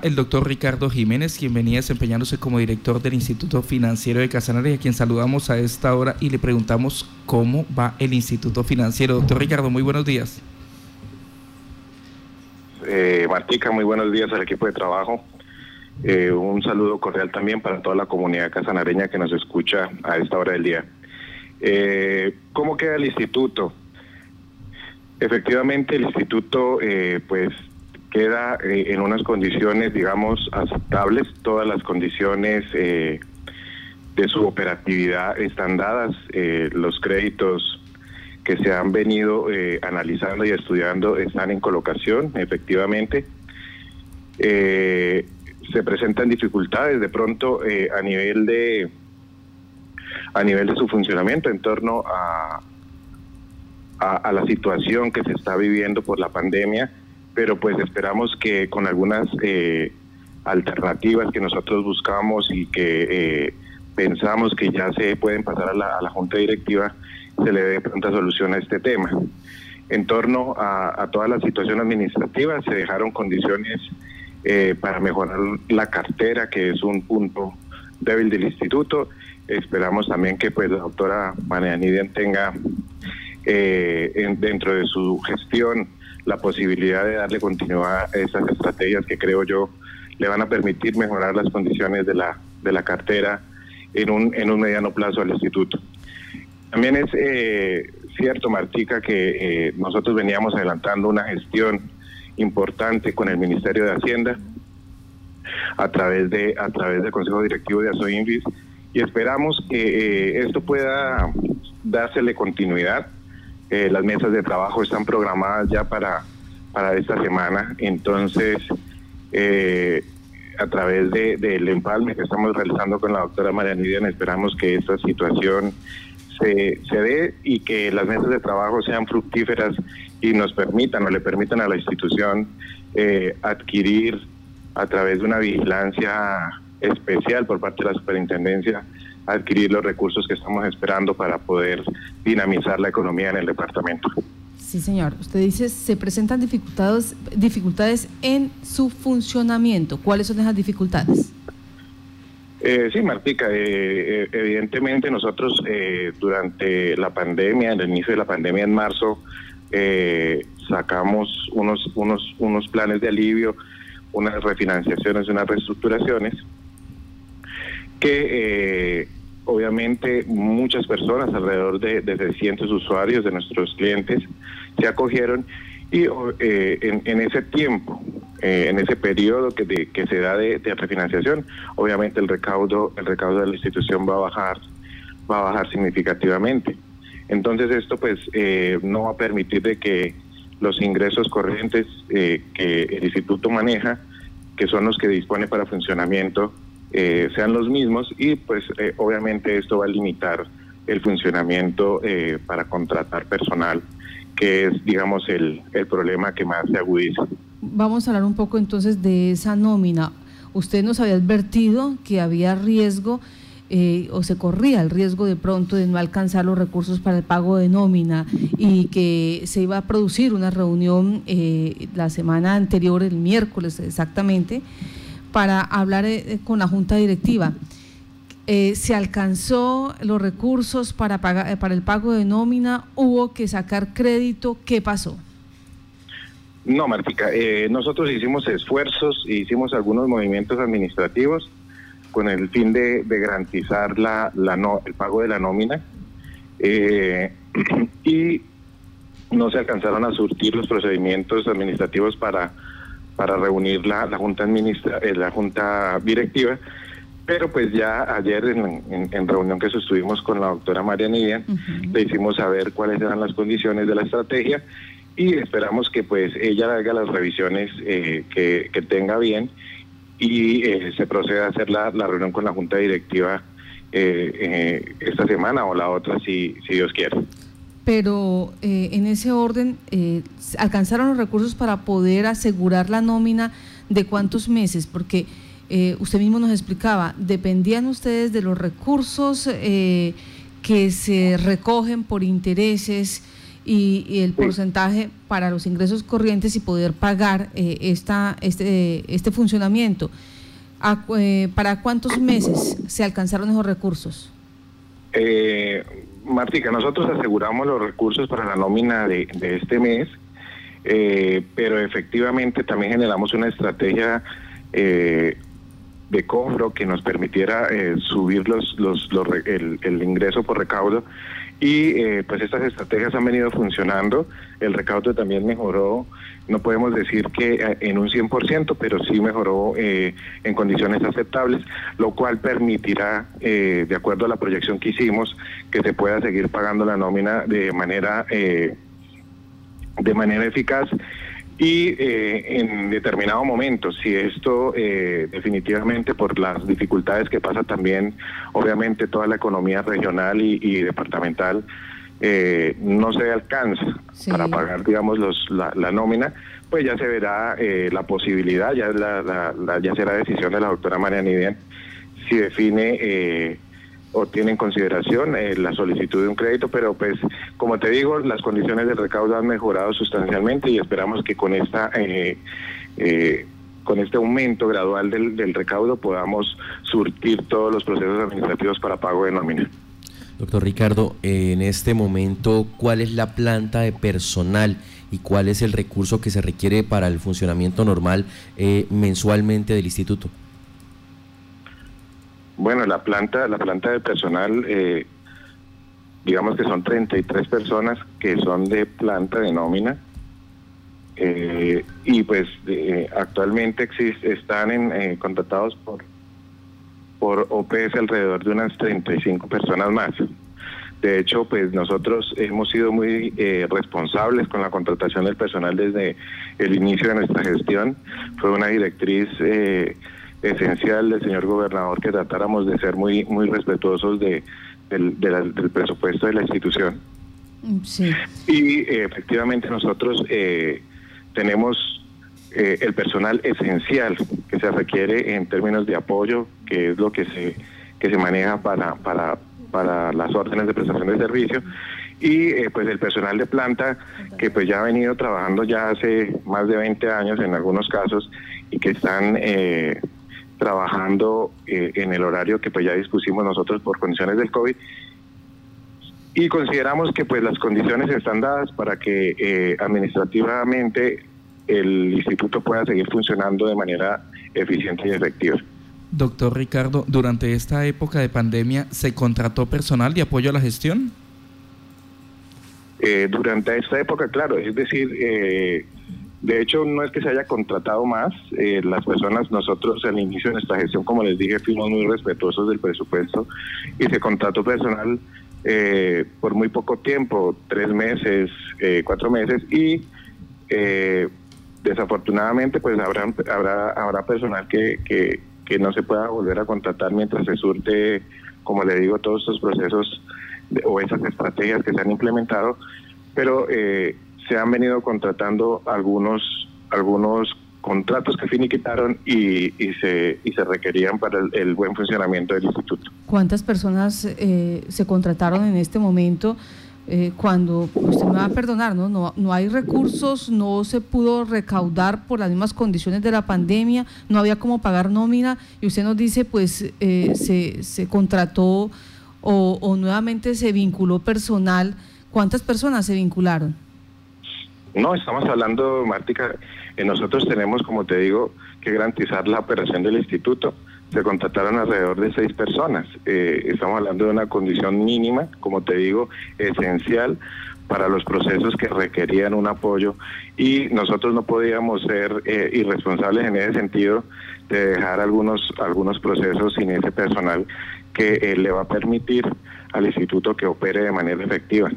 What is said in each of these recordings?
El doctor Ricardo Jiménez, quien venía desempeñándose como director del Instituto Financiero de Casanare, a quien saludamos a esta hora y le preguntamos cómo va el Instituto Financiero. Doctor Ricardo, muy buenos días. Eh, Martica, muy buenos días al equipo de trabajo. Eh, un saludo cordial también para toda la comunidad casanareña que nos escucha a esta hora del día. Eh, ¿Cómo queda el instituto? Efectivamente, el instituto, eh, pues queda eh, en unas condiciones, digamos, aceptables. Todas las condiciones eh, de su operatividad están dadas. Eh, los créditos que se han venido analizando y estudiando están en colocación, efectivamente. se presentan dificultades de pronto a nivel de a nivel de su funcionamiento en torno a, a, a la situación que se está viviendo por la pandemia pero pues esperamos que con algunas eh, alternativas que nosotros buscamos y que eh, pensamos que ya se pueden pasar a la, Junta Directiva, se le dé pronta solución a este tema. En torno a, toda la situación administrativa, se dejaron condiciones eh, para mejorar la cartera, que es un punto débil del instituto. Esperamos también que pues la doctora María Nidian tenga dentro de su gestión la posibilidad de darle continuidad a esas estrategias que creo yo le van a permitir mejorar las condiciones de la, de la cartera en un, en un mediano plazo al instituto. También es eh, cierto, Martica, que eh, nosotros veníamos adelantando una gestión importante con el Ministerio de Hacienda a través de a través del Consejo Directivo de Asoinvis y esperamos que eh, esto pueda dársele continuidad eh, las mesas de trabajo están programadas ya para, para esta semana, entonces eh, a través del de, empalme que estamos realizando con la doctora María Nidian esperamos que esta situación se, se dé y que las mesas de trabajo sean fructíferas y nos permitan o le permitan a la institución eh, adquirir a través de una vigilancia especial por parte de la superintendencia adquirir los recursos que estamos esperando para poder dinamizar la economía en el departamento. Sí, señor. Usted dice, se presentan dificultades, dificultades en su funcionamiento. ¿Cuáles son esas dificultades? Eh, sí, Martica, eh, eh, evidentemente nosotros eh, durante la pandemia, en el inicio de la pandemia en marzo, sacamos unos, unos, unos planes de alivio, unas refinanciaciones, unas reestructuraciones, que obviamente muchas personas, alrededor de, de 600 usuarios de nuestros clientes, se acogieron y eh, en, ese tiempo, eh, en ese periodo que, que se da de, refinanciación, obviamente el recaudo, el recaudo de la institución va a bajar, va a bajar significativamente. Entonces esto pues eh, no va a permitir de que los ingresos corrientes que el instituto maneja, que son los que dispone para funcionamiento, eh, sean los mismos y pues eh, obviamente esto va a limitar el funcionamiento eh, para contratar personal, que es digamos el, el problema que más se agudiza. Vamos a hablar un poco entonces de esa nómina. Usted nos había advertido que había riesgo o se corría el riesgo de pronto de no alcanzar los recursos para el pago de nómina y que se iba a producir una reunión la semana anterior, el miércoles exactamente, para hablar eh, eh, con la Junta Directiva. Eh, ¿Se alcanzó los recursos para, pagar, para el pago de nómina? ¿Hubo que sacar crédito? ¿Qué pasó? No, Martica, nosotros hicimos esfuerzos, hicimos algunos movimientos administrativos con el fin de, garantizar la, el pago de la nómina y no se alcanzaron a surtir los procedimientos administrativos para para reunir la, la junta administra, eh, la junta directiva pero pues ya ayer en, reunión que sostuvimos con la doctora María Nidia, le hicimos saber cuáles eran las condiciones de la estrategia y esperamos que pues ella haga las revisiones eh, que, tenga bien y eh, se proceda a hacer la, reunión con la junta directiva esta semana o la otra si, si Dios quiere pero eh, en ese orden eh, alcanzaron los recursos para poder asegurar la nómina de cuántos meses, porque eh, usted mismo nos explicaba, dependían ustedes de los recursos que se recogen por intereses y, el porcentaje para los ingresos corrientes y poder pagar eh, esta, este, este funcionamiento. ¿Para cuántos meses se alcanzaron esos recursos? Eh, Martica, nosotros aseguramos los recursos para la nómina de, este mes, eh, pero efectivamente también generamos una estrategia de cobro que nos permitiera subir los, los, el, el, ingreso por recaudo y eh, pues estas estrategias han venido funcionando, el recaudo también mejoró, no podemos decir que eh, en un 100%, pero sí mejoró eh, en condiciones aceptables, lo cual permitirá, de acuerdo a la proyección que hicimos, que se pueda seguir pagando la nómina de manera, de manera eficaz y eh, en determinado momento, si esto eh, definitivamente por las dificultades que pasa también, obviamente toda la economía regional y, departamental, eh, no se alcanza para pagar, digamos, los, la, nómina, pues ya se verá la posibilidad, ya, la, ya será decisión de la doctora María Nidia si define o tiene en consideración eh, la solicitud de un crédito, pero pues como te digo, las condiciones del recaudo han mejorado sustancialmente y esperamos que con esta eh, eh, con este aumento gradual del, del recaudo podamos surtir todos los procesos administrativos para pago de nómina. Doctor Ricardo, en este momento, ¿cuál es la planta de personal y cuál es el recurso que se requiere para el funcionamiento normal mensualmente del instituto? Bueno, la planta, la planta de personal, eh, digamos que son 33 personas que son de planta de nómina. Eh, y pues actualmente existe, están en, eh, contratados por, por OPS alrededor de unas 35 personas más. De hecho, pues nosotros hemos sido muy responsables con la contratación del personal desde el inicio de nuestra gestión. Fue una directriz esencial del señor gobernador que tratáramos de ser muy muy respetuosos de, del, presupuesto de la institución. Sí. Y eh, efectivamente nosotros eh, tenemos eh, el personal esencial que se requiere en términos de apoyo, que es lo que se que se maneja para para para las órdenes de prestación de servicio y pues el personal de planta que pues ya ha venido trabajando ya hace más de 20 años en algunos casos y que están eh, trabajando eh, en el horario que pues ya dispusimos nosotros por condiciones del COVID y consideramos que pues las condiciones están dadas para que eh, administrativamente el instituto pueda seguir funcionando de manera eficiente y efectiva. Doctor Ricardo, durante esta época de pandemia, ¿se contrató personal de apoyo a la gestión? Eh, durante esta época, claro, es decir, eh, de hecho, no es que se haya contratado más. Eh, las personas, nosotros al inicio de nuestra gestión, como les dije, fuimos muy respetuosos del presupuesto y se contrató personal eh, por muy poco tiempo, tres meses, eh, cuatro meses y desafortunadamente pues habrá, habrá, habrá personal que, que, que no se pueda volver a contratar mientras se surte, como le digo, todos estos procesos o esas estrategias que se han implementado, pero eh, se han venido contratando algunos algunos contratos que finiquitaron y, y, se, y se requerían para el, buen funcionamiento del instituto. ¿Cuántas personas eh, se contrataron en este momento? Eh, cuando usted me va a perdonar, ¿no? ¿no? No hay recursos, no se pudo recaudar por las mismas condiciones de la pandemia, no había cómo pagar nómina y usted nos dice, pues eh, se, se contrató o, o nuevamente se vinculó personal. ¿Cuántas personas se vincularon? No, estamos hablando, Mártica, eh, nosotros tenemos, como te digo, que garantizar la operación del instituto. Se contrataron alrededor de seis personas. Eh, estamos hablando de una condición mínima, como te digo, esencial para los procesos que requerían un apoyo y nosotros no podíamos ser eh, irresponsables en ese sentido de dejar algunos algunos procesos sin ese personal que le va a permitir al instituto que opere de manera efectiva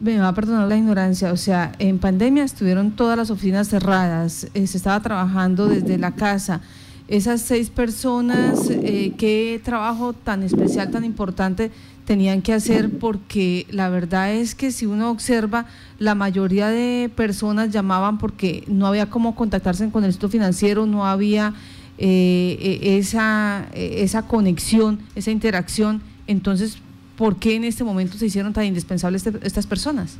me va a perdonar la ignorancia, o sea, en pandemia estuvieron todas las oficinas cerradas, eh, se estaba trabajando desde la casa. Esas seis personas, eh, ¿qué trabajo tan especial, tan importante tenían que hacer? Porque la verdad es que si uno observa, la mayoría de personas llamaban porque no había cómo contactarse con el instituto financiero, no había eh, esa, esa conexión, esa interacción. Entonces, ¿por qué en este momento se hicieron tan indispensables este, estas personas?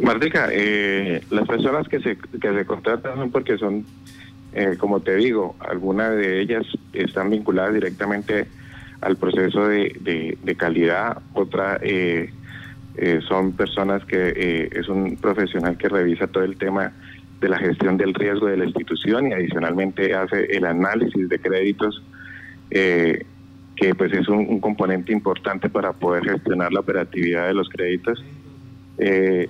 Martica, eh, las personas que se, que se contratan son porque son, eh, como te digo, algunas de ellas están vinculadas directamente al proceso de, de, calidad, otra eh, son personas que es un profesional que revisa todo el tema de la gestión del riesgo de la institución y adicionalmente hace el análisis de créditos, que pues es un, un, componente importante para poder gestionar la operatividad de los créditos. Eh,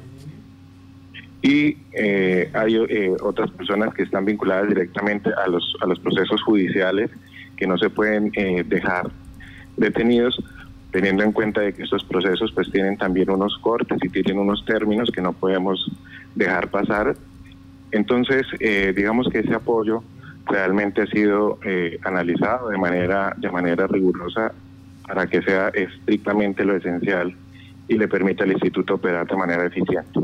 y eh, hay eh, otras personas que están vinculadas directamente a los, a los procesos judiciales que no se pueden eh, dejar detenidos teniendo en cuenta de que estos procesos pues tienen también unos cortes y tienen unos términos que no podemos dejar pasar. Entonces, digamos que ese apoyo realmente ha sido analizado de manera, de manera rigurosa para que sea estrictamente lo esencial y le permita al instituto operar de manera eficiente.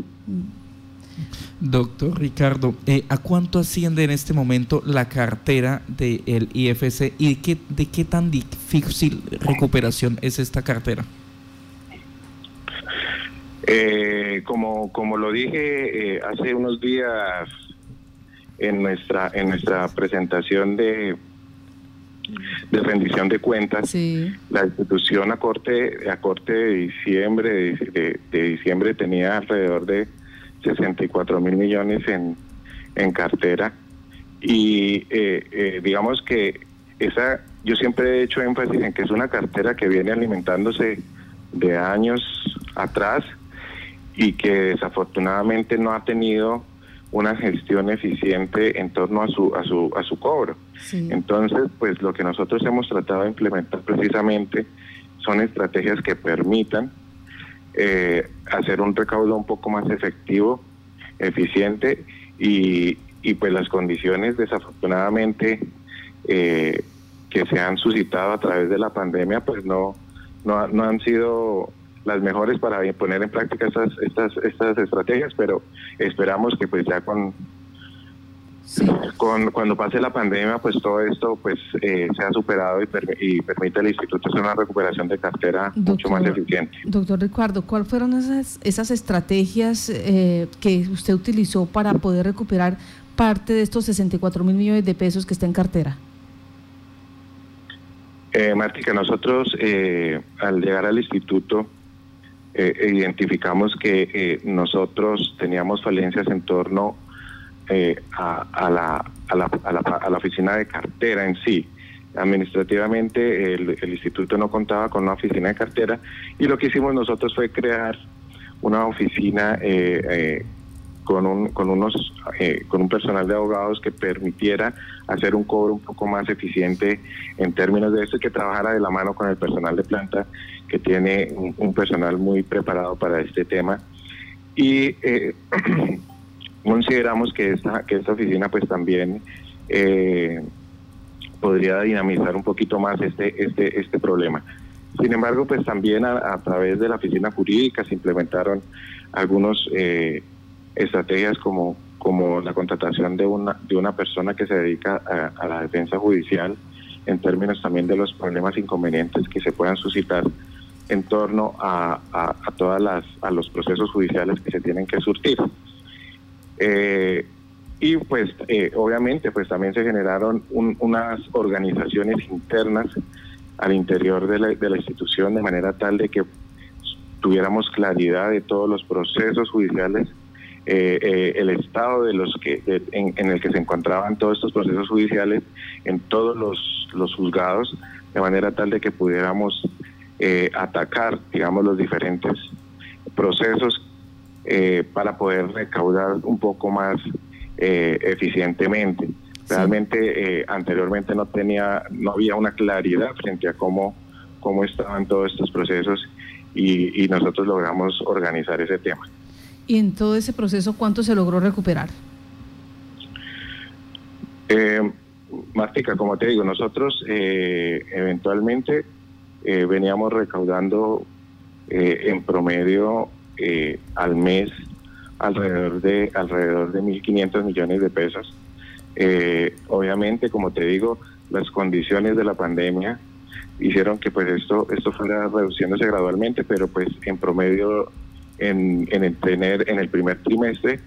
Doctor Ricardo, eh, ¿a cuánto asciende en este momento la cartera del IFC y de qué, de qué tan difícil recuperación es esta cartera? Eh, como, como lo dije eh, hace unos días en nuestra, en nuestra presentación de, de rendición de cuentas, la institución a corte, a corte de diciembre, de diciembre tenía alrededor de 64 mil millones en, en cartera. Y eh, eh, digamos que esa yo siempre he hecho énfasis en que es una cartera que viene alimentándose de años atrás y que desafortunadamente no ha tenido una gestión eficiente en torno a su a su a su cobro. Entonces, pues lo que nosotros hemos tratado de implementar precisamente son estrategias que permitan eh, hacer un recaudo un poco más efectivo, eficiente y, y pues las condiciones desafortunadamente eh, que se han suscitado a través de la pandemia pues no, no, no han sido las mejores para poner en práctica estas, estas, estas estrategias, pero esperamos que pues ya con con, cuando pase la pandemia, pues todo esto pues eh, se ha superado y, permite al instituto hacer una recuperación de cartera mucho más eficiente. Doctor Ricardo, ¿cuáles fueron esas, esas estrategias eh, que usted utilizó para poder recuperar parte de estos 64 mil millones de pesos que está en cartera? Eh, Martica, nosotros eh, al llegar al instituto identificamos que nosotros teníamos falencias en torno eh, a, la, a, la, a, la, oficina de cartera en sí. Administrativamente el, instituto no contaba con una oficina de cartera y lo que hicimos nosotros fue crear una oficina eh, eh, con un con unos con un personal de abogados que permitiera hacer un cobro un poco más eficiente en términos de esto y que trabajara de la mano con el personal de planta que tiene un, personal muy preparado para este tema y consideramos que esta, que esta oficina pues también eh, podría dinamizar un poquito más este, este, este problema. Sin embargo, pues también a, través de la oficina jurídica se implementaron algunas eh, estrategias como, como la contratación de una, de una persona que se dedica a, la defensa judicial en términos también de los problemas inconvenientes que se puedan suscitar en torno a, a, todas las a los procesos judiciales que se tienen que surtir. Eh, y pues eh, obviamente pues también se generaron unas organizaciones internas al interior de la, de la, institución de manera tal de que tuviéramos claridad de todos los procesos judiciales, eh, el estado de los que en, el que se encontraban todos estos procesos judiciales en todos los, los juzgados, de manera tal de que pudiéramos atacar, digamos, los diferentes procesos eh, para poder recaudar un poco más eh, eficientemente. Realmente eh, anteriormente no tenía, no había una claridad frente a cómo, cómo estaban todos estos procesos y, nosotros logramos organizar ese tema. ¿Y en todo ese proceso cuánto se logró recuperar? Eh, Martica, como te digo, nosotros eventualmente veníamos recaudando en promedio eh, al mes alrededor de alrededor de 1.500 millones de pesos. Eh, obviamente, como te digo, las condiciones de la pandemia hicieron que pues esto esto fuera reduciéndose gradualmente, pero pues en promedio en, en, el, tener, en el primer trimestre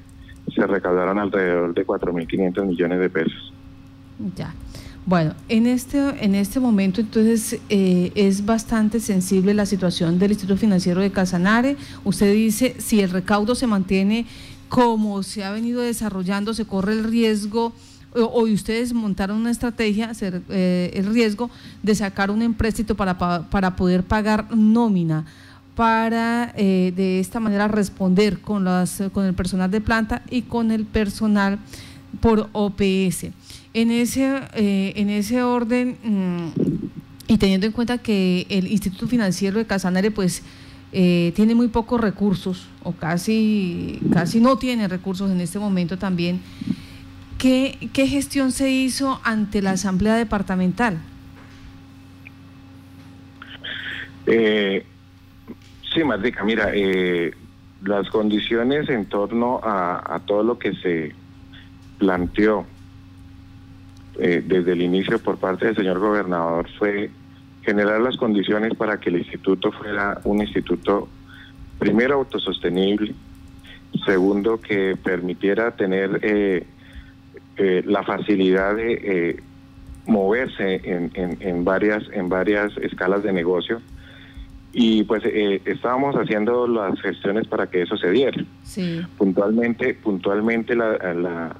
se recaudaron alrededor de 4.500 millones de pesos. Ya. Bueno, en este, en este momento entonces eh, es bastante sensible la situación del Instituto Financiero de Casanare. Usted dice, si el recaudo se mantiene como se ha venido desarrollando, se corre el riesgo, o, ustedes montaron una estrategia, eh, el riesgo de sacar un empréstito para, para poder pagar nómina para eh, de esta manera responder con, las, con el personal de planta y con el personal por OPS. En ese, eh, en ese orden, mm, y teniendo en cuenta que el Instituto Financiero de Casanare, pues, eh, tiene muy pocos recursos, o casi, casi no tiene recursos en este momento también, ¿qué, qué gestión se hizo ante la Asamblea Departamental? Eh, sí, Martica, mira, eh, las condiciones en torno a, todo lo que se planteó eh, desde el inicio por parte del señor gobernador fue generar las condiciones para que el instituto fuera un instituto, primero, autosostenible, segundo, que permitiera tener eh, eh, la facilidad de moverse en, varias, en varias escalas de negocio. Y pues estábamos haciendo las gestiones para que eso se diera. Puntualmente, puntualmente la,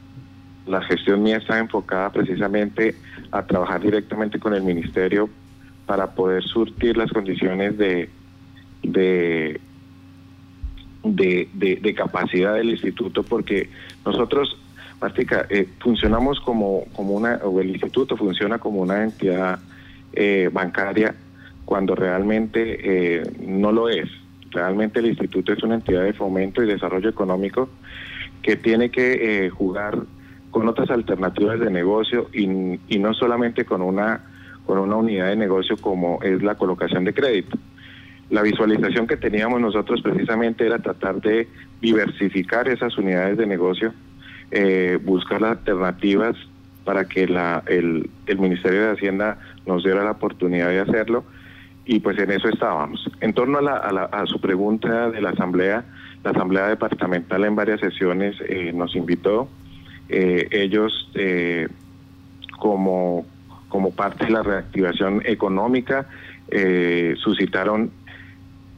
la gestión mía está enfocada precisamente a trabajar directamente con el ministerio para poder surtir las condiciones de, de, de, capacidad del instituto, porque nosotros, Martica, eh, funcionamos como, como una, o el instituto funciona como una entidad eh, bancaria cuando realmente eh, no lo es. Realmente el instituto es una entidad de fomento y desarrollo económico que tiene que jugar con otras alternativas de negocio y, no solamente con una, con una unidad de negocio como es la colocación de crédito. La visualización que teníamos nosotros precisamente era tratar de diversificar esas unidades de negocio, eh, buscar alternativas para que la, el, el Ministerio de Hacienda nos diera la oportunidad de hacerlo y pues en eso estábamos. En torno a, la, a, su pregunta de la Asamblea, la Asamblea Departamental en varias sesiones eh, nos invitó eh, ellos eh, como, como parte de la reactivación económica eh, suscitaron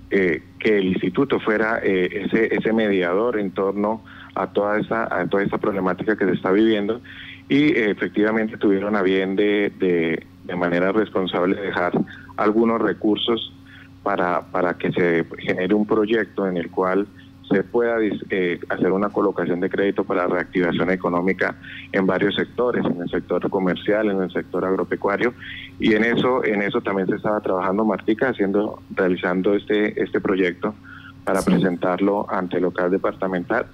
que el instituto fuera ese, ese mediador en torno a toda esa a toda esta problemática que se está viviendo y efectivamente tuvieron a bien de, de manera responsable dejar algunos recursos para, para que se genere un proyecto en el cual se pueda eh, hacer una colocación de crédito para reactivación económica en varios sectores, en el sector comercial, en el sector agropecuario. Y en eso en eso también se estaba trabajando Martica haciendo realizando este este proyecto para presentarlo ante el local departamental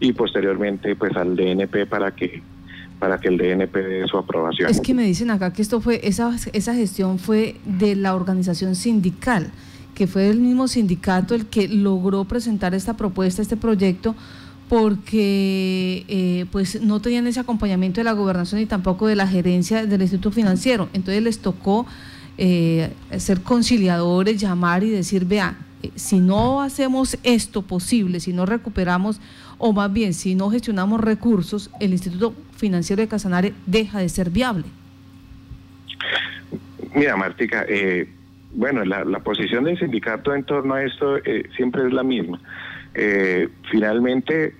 y posteriormente pues al DNP para que para que el DNP dé su aprobación. Es que me dicen acá que esto fue esa esa gestión fue de la organización sindical que fue el mismo sindicato el que logró presentar esta propuesta, este proyecto, porque eh, pues no tenían ese acompañamiento de la gobernación y tampoco de la gerencia del Instituto Financiero. Entonces les tocó eh, ser conciliadores, llamar y decir, vea, eh, si no hacemos esto posible, si no recuperamos, o más bien si no gestionamos recursos, el Instituto Financiero de Casanare deja de ser viable. Mira, Martica, eh, bueno, la, posición del sindicato en torno a esto eh, siempre es la misma. Eh, finalmente,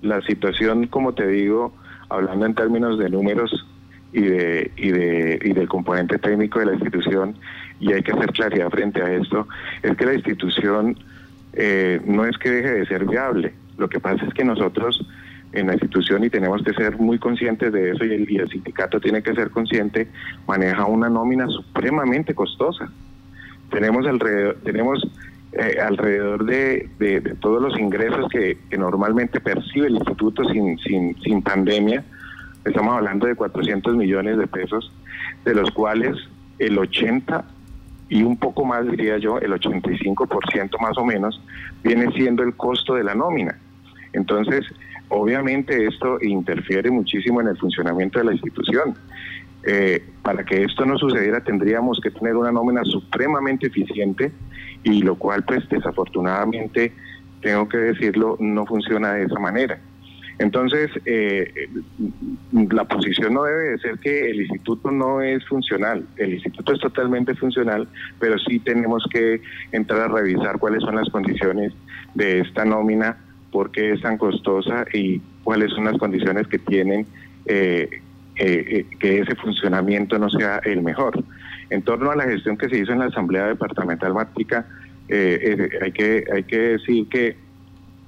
la situación, como te digo, hablando en términos de números y de, y de y del componente técnico de la institución, y hay que hacer claridad frente a esto, es que la institución eh, no es que deje de ser viable. Lo que pasa es que nosotros en la institución y tenemos que ser muy conscientes de eso y el, sindicato tiene que ser consciente, maneja una nómina supremamente costosa tenemos alrededor, tenemos eh, alrededor de, todos los ingresos que, normalmente percibe el instituto sin, sin, sin pandemia, estamos hablando de 400 millones de pesos, de los cuales el 80 y un poco más, diría yo, el 85% más o menos, viene siendo el costo de la nómina. Entonces, obviamente esto interfiere muchísimo en el funcionamiento de la institución. Eh, para que esto no sucediera tendríamos que tener una nómina supremamente eficiente y lo cual pues desafortunadamente tengo que decirlo, no funciona de esa manera. Entonces, eh, la posición no debe de ser que el instituto no es funcional. El instituto es totalmente funcional, pero sí tenemos que entrar a revisar cuáles son las condiciones de esta nómina, por qué es tan costosa y cuáles son las condiciones que tienen eh, eh, que ese funcionamiento no sea el mejor. En torno a la gestión que se hizo en la Asamblea Departamental Mática, hay, que, hay que decir que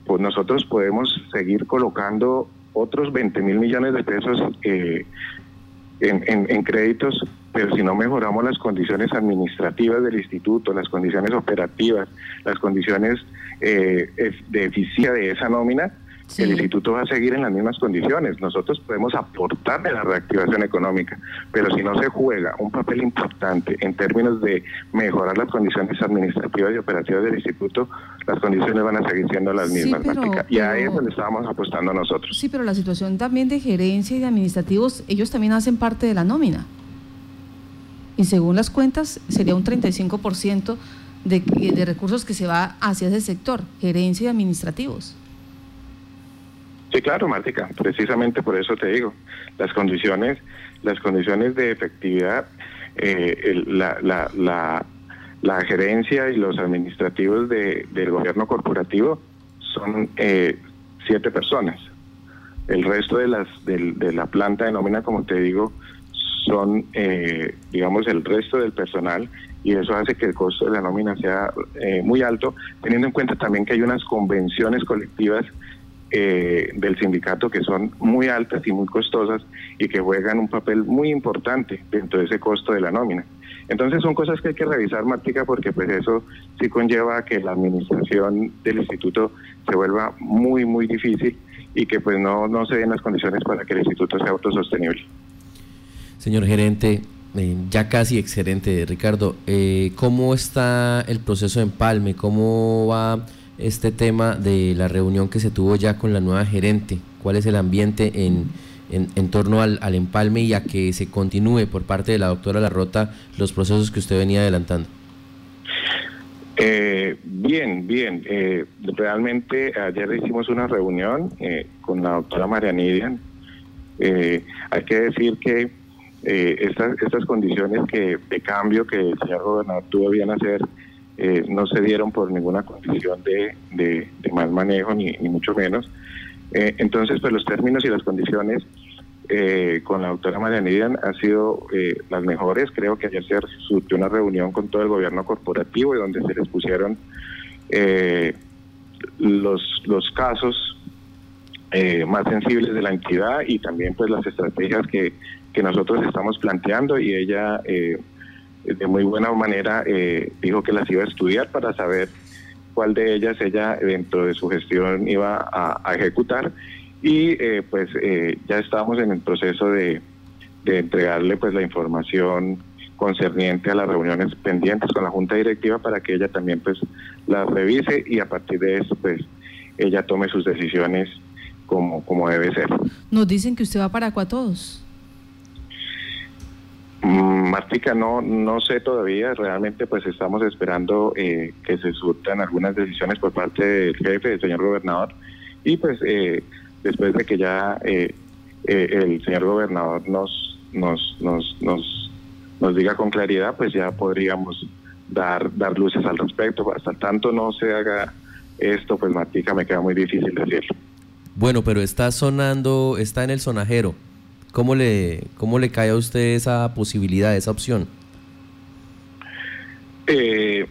pues nosotros podemos seguir colocando otros 20 mil millones de pesos eh, en, créditos, pero si no mejoramos las condiciones administrativas del instituto, las condiciones operativas, las condiciones eh, de eficiencia de esa nómina, el instituto va a seguir en las mismas condiciones. Nosotros podemos aportarle la reactivación económica, pero si no se juega un papel importante en términos de mejorar las condiciones administrativas y operativas del instituto, las condiciones van a seguir siendo las mismas. y a eso le estábamos apostando nosotros. Sí, pero la situación también de gerencia y de administrativos, ellos también hacen parte de la nómina. Y según las cuentas, sería un 35% de, de recursos que se va hacia ese sector, gerencia y administrativos. Sí, claro, Mártica, precisamente por eso te digo, las condiciones, las condiciones de efectividad, eh, la, la, la, gerencia y los administrativos de, del gobierno corporativo son eh, siete personas. El resto de las de, de, la planta de nómina, como te digo, son, eh, digamos, el resto del personal y eso hace que el costo de la nómina sea eh, muy alto, teniendo en cuenta también que hay unas convenciones colectivas eh, del sindicato que son muy altas y muy costosas y que juegan un papel muy importante dentro de ese costo de la nómina. Entonces son cosas que hay que revisar, Martica, porque pues eso sí conlleva a que la administración del instituto se vuelva muy, muy difícil y que pues no, no se den las condiciones para que el instituto sea autosostenible. Señor gerente, eh, ya casi excelente, Ricardo, eh, ¿cómo está el proceso de empalme? ¿Cómo va este tema de la reunión que se tuvo ya con la nueva gerente? ¿Cuál es el ambiente en, en, torno al, empalme y a que se continúe por parte de la doctora Larrota los procesos que usted venía adelantando? Eh, bien, bien. Eh, realmente ayer hicimos una reunión eh, con la doctora María Nidian. hay que decir que estas, estas condiciones que, de cambio que el señor gobernador tuvo bien hacer eh, no se dieron por ninguna condición de, de, mal manejo, ni, ni mucho menos. Eh, entonces, pues los términos y las condiciones eh, con la doctora María Nidian han sido las mejores. Creo que ayer se surgió una reunión con todo el gobierno corporativo y donde se les pusieron los, los casos más sensibles de la entidad y también pues las estrategias que, que nosotros estamos planteando y ella de muy buena manera eh, dijo que las iba a estudiar para saber cuál de ellas ella dentro de su gestión iba a, ejecutar y eh, pues eh, ya estamos en el proceso de, entregarle pues la información concerniente a las reuniones pendientes con la junta directiva para que ella también pues las revise y a partir de eso pues ella tome sus decisiones como, como debe ser. Nos dicen que usted va para todos Mm, Martica, no, no sé todavía, realmente pues estamos esperando eh, que se surtan algunas decisiones por parte del jefe, del señor gobernador, y pues eh, después de que ya eh, el señor gobernador nos, nos, nos, nos, nos diga con claridad, pues ya podríamos dar, dar luces al respecto. Hasta tanto no se haga esto, pues Martica me queda muy difícil decirlo. Bueno, pero está sonando, está en el sonajero. ¿Cómo le, cómo le cae a usted esa posibilidad, esa opción? Eh,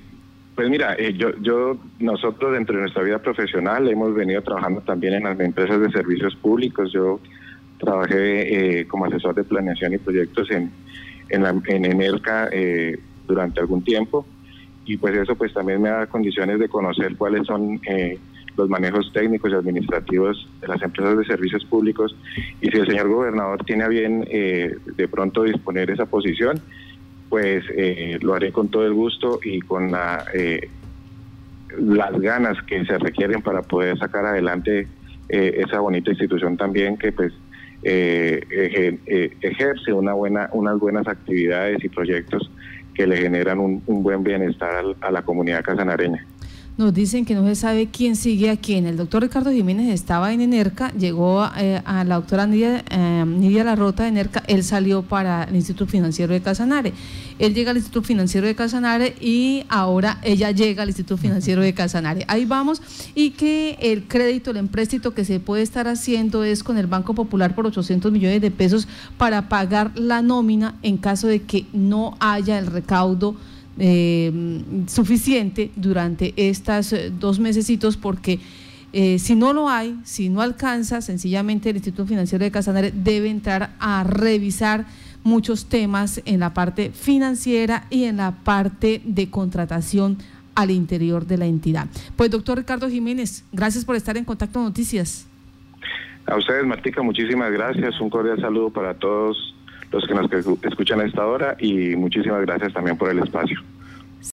pues mira, eh, yo, yo, nosotros dentro de nuestra vida profesional hemos venido trabajando también en las empresas de servicios públicos. Yo trabajé eh, como asesor de planeación y proyectos en, en, la, Emerca durante algún tiempo y pues eso pues también me da condiciones de conocer cuáles son los manejos técnicos y administrativos de las empresas de servicios públicos y si el señor gobernador tiene a bien eh, de pronto disponer esa posición, pues eh, lo haré con todo el gusto y con la, eh, las ganas que se requieren para poder sacar adelante esa bonita institución también que pues ejerce una buena, unas buenas actividades y proyectos que le generan un, buen bienestar a la comunidad casanareña. Nos dicen que no se sabe quién sigue a quién. El doctor Ricardo Jiménez estaba en ENERCA, llegó eh, a la doctora Nidia, eh, Nidia Larrota de ENERCA, él salió para el Instituto Financiero de Casanare. Él llega al Instituto Financiero de Casanare y ahora ella llega al Instituto Financiero de Casanare. Ahí vamos. Y que el crédito, el empréstito que se puede estar haciendo es con el Banco Popular por 800 millones de pesos para pagar la nómina en caso de que no haya el recaudo eh, suficiente durante estas eh, dos mesecitos porque eh, si no lo hay, si no alcanza, sencillamente el Instituto Financiero de Casanare debe entrar a revisar muchos temas en la parte financiera y en la parte de contratación al interior de la entidad. Pues doctor Ricardo Jiménez, gracias por estar en Contacto Noticias. A ustedes, Martica, muchísimas gracias. Un cordial saludo para todos los que nos escuchan a esta hora y muchísimas gracias también por el espacio.